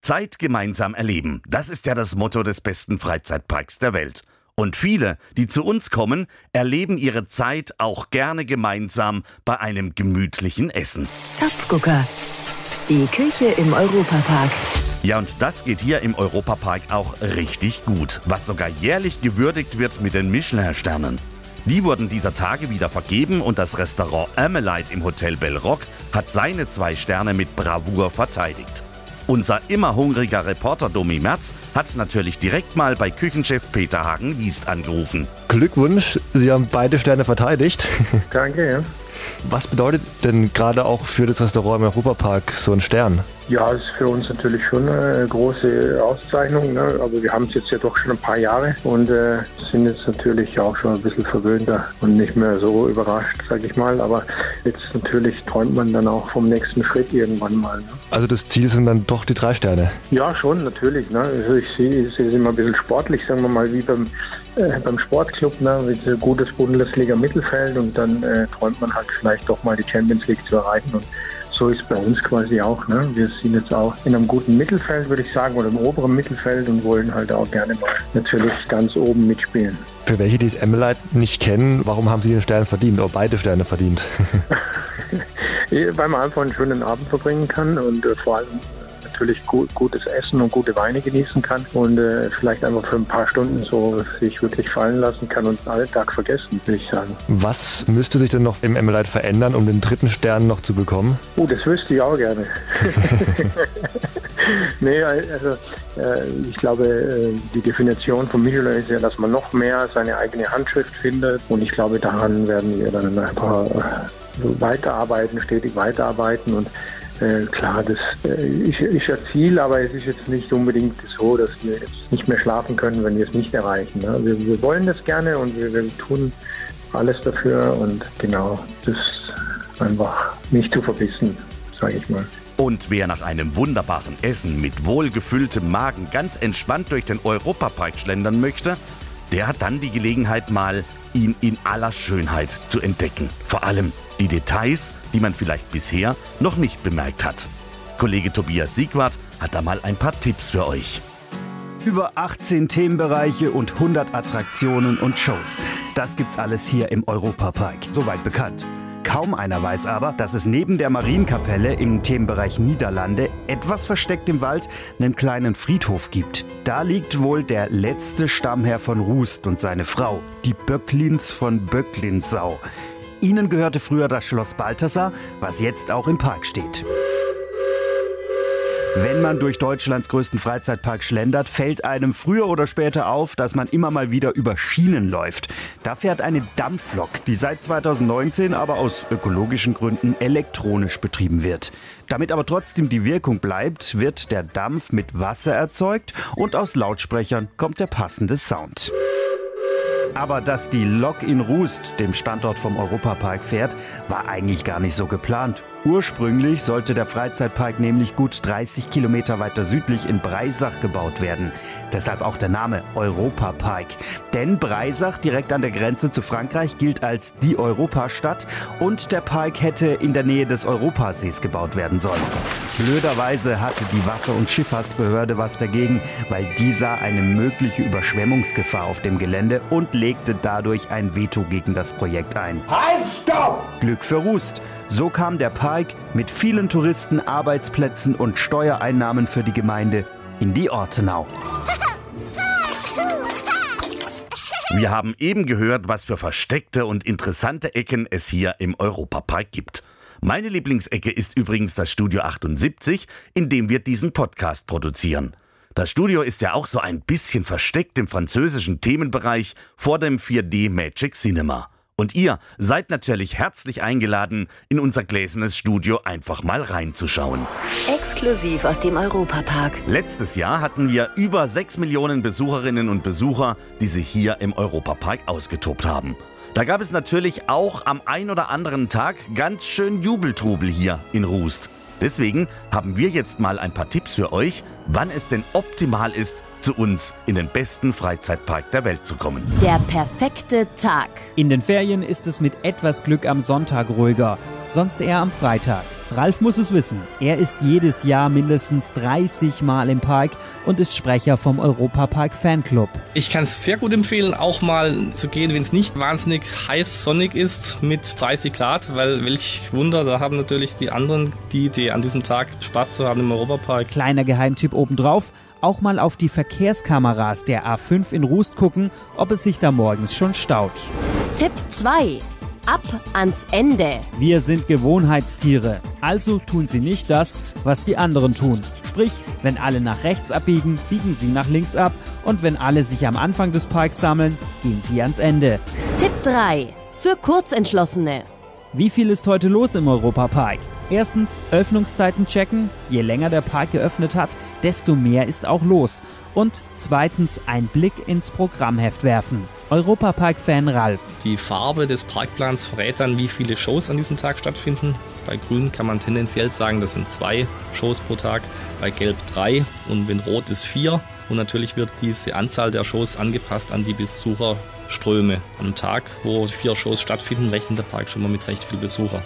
Zeit gemeinsam erleben. Das ist ja das Motto des besten Freizeitparks der Welt. Und viele, die zu uns kommen, erleben ihre Zeit auch gerne gemeinsam bei einem gemütlichen Essen. Topfgucker. Die Küche im Europapark. Ja, und das geht hier im Europapark auch richtig gut, was sogar jährlich gewürdigt wird mit den Michelin-Sternen. Die wurden dieser Tage wieder vergeben und das Restaurant Amelite im Hotel Bellrock hat seine zwei Sterne mit Bravour verteidigt. Unser immer hungriger Reporter Domi Merz hat natürlich direkt mal bei Küchenchef Peter Hagen-Wiest angerufen. Glückwunsch, Sie haben beide Sterne verteidigt. Danke, ja. Was bedeutet denn gerade auch für das Restaurant im Europapark so ein Stern? Ja, ist für uns natürlich schon eine große Auszeichnung. Ne? Aber wir haben es jetzt ja doch schon ein paar Jahre und äh, sind jetzt natürlich auch schon ein bisschen verwöhnter und nicht mehr so überrascht, sage ich mal. Aber jetzt natürlich träumt man dann auch vom nächsten Schritt irgendwann mal. Ne? Also das Ziel sind dann doch die drei Sterne? Ja, schon, natürlich. Ne? Also ich sehe es immer ein bisschen sportlich, sagen wir mal, wie beim äh, beim Sportclub ne, mit äh, gutes Bundesliga-Mittelfeld und dann äh, träumt man halt vielleicht doch mal die Champions League zu erreichen. Und so ist bei uns quasi auch. Ne? Wir sind jetzt auch in einem guten Mittelfeld, würde ich sagen, oder im oberen Mittelfeld und wollen halt auch gerne mal natürlich ganz oben mitspielen. Für welche, die das Emmelite nicht kennen, warum haben Sie den Stern verdient oder beide Sterne verdient? Weil man einfach einen schönen Abend verbringen kann und äh, vor allem natürlich gut, gutes Essen und gute Weine genießen kann und äh, vielleicht einfach für ein paar Stunden so sich wirklich fallen lassen kann und den Alltag vergessen, würde ich sagen. Was müsste sich denn noch im Emmelite verändern, um den dritten Stern noch zu bekommen? Oh, das wüsste ich auch gerne. nee, also äh, ich glaube, äh, die Definition von Michelin ist ja, dass man noch mehr seine eigene Handschrift findet und ich glaube, daran werden wir dann einfach äh, weiterarbeiten, stetig weiterarbeiten und äh, klar, das äh, ist, ist ein Ziel, aber es ist jetzt nicht unbedingt so, dass wir jetzt nicht mehr schlafen können, wenn wir es nicht erreichen. Ne? Wir, wir, wollen das gerne und wir, wir tun alles dafür und genau, das einfach nicht zu verbissen, sage ich mal. Und wer nach einem wunderbaren Essen mit wohlgefülltem Magen ganz entspannt durch den Europapark schlendern möchte, der hat dann die Gelegenheit mal, ihn in aller Schönheit zu entdecken. Vor allem die Details, die man vielleicht bisher noch nicht bemerkt hat. Kollege Tobias Siegwart hat da mal ein paar Tipps für euch. Über 18 Themenbereiche und 100 Attraktionen und Shows. Das gibt's alles hier im Europapark. Soweit bekannt. Kaum einer weiß aber, dass es neben der Marienkapelle im Themenbereich Niederlande etwas versteckt im Wald einen kleinen Friedhof gibt. Da liegt wohl der letzte Stammherr von Rust und seine Frau, die Böcklins von Böcklinsau. Ihnen gehörte früher das Schloss Balthasar, was jetzt auch im Park steht. Wenn man durch Deutschlands größten Freizeitpark schlendert, fällt einem früher oder später auf, dass man immer mal wieder über Schienen läuft. Da fährt eine Dampflok, die seit 2019 aber aus ökologischen Gründen elektronisch betrieben wird. Damit aber trotzdem die Wirkung bleibt, wird der Dampf mit Wasser erzeugt und aus Lautsprechern kommt der passende Sound. Aber dass die Lok in Rust, dem Standort vom Europapark, fährt, war eigentlich gar nicht so geplant. Ursprünglich sollte der Freizeitpark nämlich gut 30 Kilometer weiter südlich in Breisach gebaut werden. Deshalb auch der Name Europapark. Denn Breisach, direkt an der Grenze zu Frankreich, gilt als die Europastadt und der Park hätte in der Nähe des Europasees gebaut werden sollen. Blöderweise hatte die Wasser- und Schifffahrtsbehörde was dagegen, weil die sah eine mögliche Überschwemmungsgefahr auf dem Gelände und legte dadurch ein Veto gegen das Projekt ein. Halt, stopp! Glück für Rust. So kam der Park mit vielen Touristen, Arbeitsplätzen und Steuereinnahmen für die Gemeinde in die Ortenau. Wir haben eben gehört, was für versteckte und interessante Ecken es hier im Europapark gibt. Meine Lieblingsecke ist übrigens das Studio 78, in dem wir diesen Podcast produzieren. Das Studio ist ja auch so ein bisschen versteckt im französischen Themenbereich vor dem 4D Magic Cinema. Und ihr seid natürlich herzlich eingeladen, in unser gläsernes Studio einfach mal reinzuschauen. Exklusiv aus dem Europapark. Letztes Jahr hatten wir über 6 Millionen Besucherinnen und Besucher, die sich hier im Europapark ausgetobt haben. Da gab es natürlich auch am ein oder anderen Tag ganz schön Jubeltrubel hier in Rust. Deswegen haben wir jetzt mal ein paar Tipps für euch, wann es denn optimal ist, zu uns in den besten Freizeitpark der Welt zu kommen. Der perfekte Tag. In den Ferien ist es mit etwas Glück am Sonntag ruhiger, sonst eher am Freitag. Ralf muss es wissen. Er ist jedes Jahr mindestens 30 Mal im Park und ist Sprecher vom Europapark Fanclub. Ich kann es sehr gut empfehlen, auch mal zu gehen, wenn es nicht wahnsinnig heiß sonnig ist mit 30 Grad, weil welch Wunder, da haben natürlich die anderen die Idee, an diesem Tag Spaß zu haben im Europapark. Kleiner Geheimtipp obendrauf auch mal auf die Verkehrskameras der A5 in Rust gucken, ob es sich da morgens schon staut. Tipp 2. Ab ans Ende. Wir sind Gewohnheitstiere, also tun Sie nicht das, was die anderen tun. Sprich, wenn alle nach rechts abbiegen, biegen Sie nach links ab und wenn alle sich am Anfang des Parks sammeln, gehen Sie ans Ende. Tipp 3. Für Kurzentschlossene. Wie viel ist heute los im Europapark? Erstens Öffnungszeiten checken. Je länger der Park geöffnet hat, desto mehr ist auch los. Und zweitens ein Blick ins Programmheft werfen. Europapark-Fan Ralf. Die Farbe des Parkplans verrät dann, wie viele Shows an diesem Tag stattfinden. Bei Grün kann man tendenziell sagen, das sind zwei Shows pro Tag, bei Gelb drei und wenn Rot ist vier. Und natürlich wird diese Anzahl der Shows angepasst an die Besucherströme. Einem Tag, wo vier Shows stattfinden, rechnet der Park schon mal mit recht viel Besucher.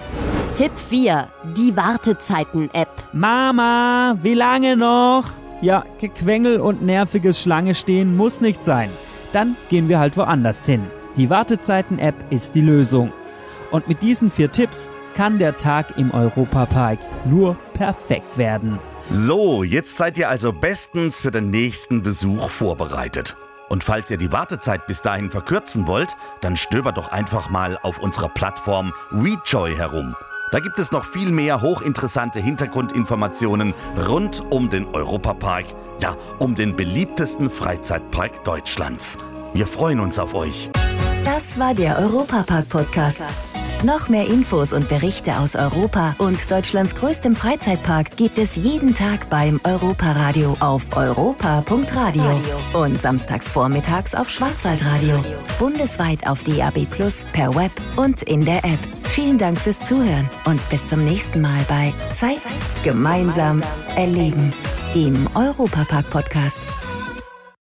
Tipp 4. Die Wartezeiten-App. Mama, wie lange noch? Ja, Gequengel und nerviges Schlange stehen muss nicht sein. Dann gehen wir halt woanders hin. Die Wartezeiten-App ist die Lösung. Und mit diesen vier Tipps kann der Tag im Europapark nur perfekt werden. So, jetzt seid ihr also bestens für den nächsten Besuch vorbereitet. Und falls ihr die Wartezeit bis dahin verkürzen wollt, dann stöbert doch einfach mal auf unserer Plattform WeJoy herum. Da gibt es noch viel mehr hochinteressante Hintergrundinformationen rund um den Europapark, ja, um den beliebtesten Freizeitpark Deutschlands. Wir freuen uns auf euch. Das war der Europapark-Podcast. Noch mehr Infos und Berichte aus Europa und Deutschlands größtem Freizeitpark gibt es jeden Tag beim Europaradio auf europa.radio und samstags vormittags auf Schwarzwaldradio. Bundesweit auf DAB Plus, per Web und in der App. Vielen Dank fürs Zuhören und bis zum nächsten Mal bei Zeit gemeinsam erleben, dem Europapark-Podcast.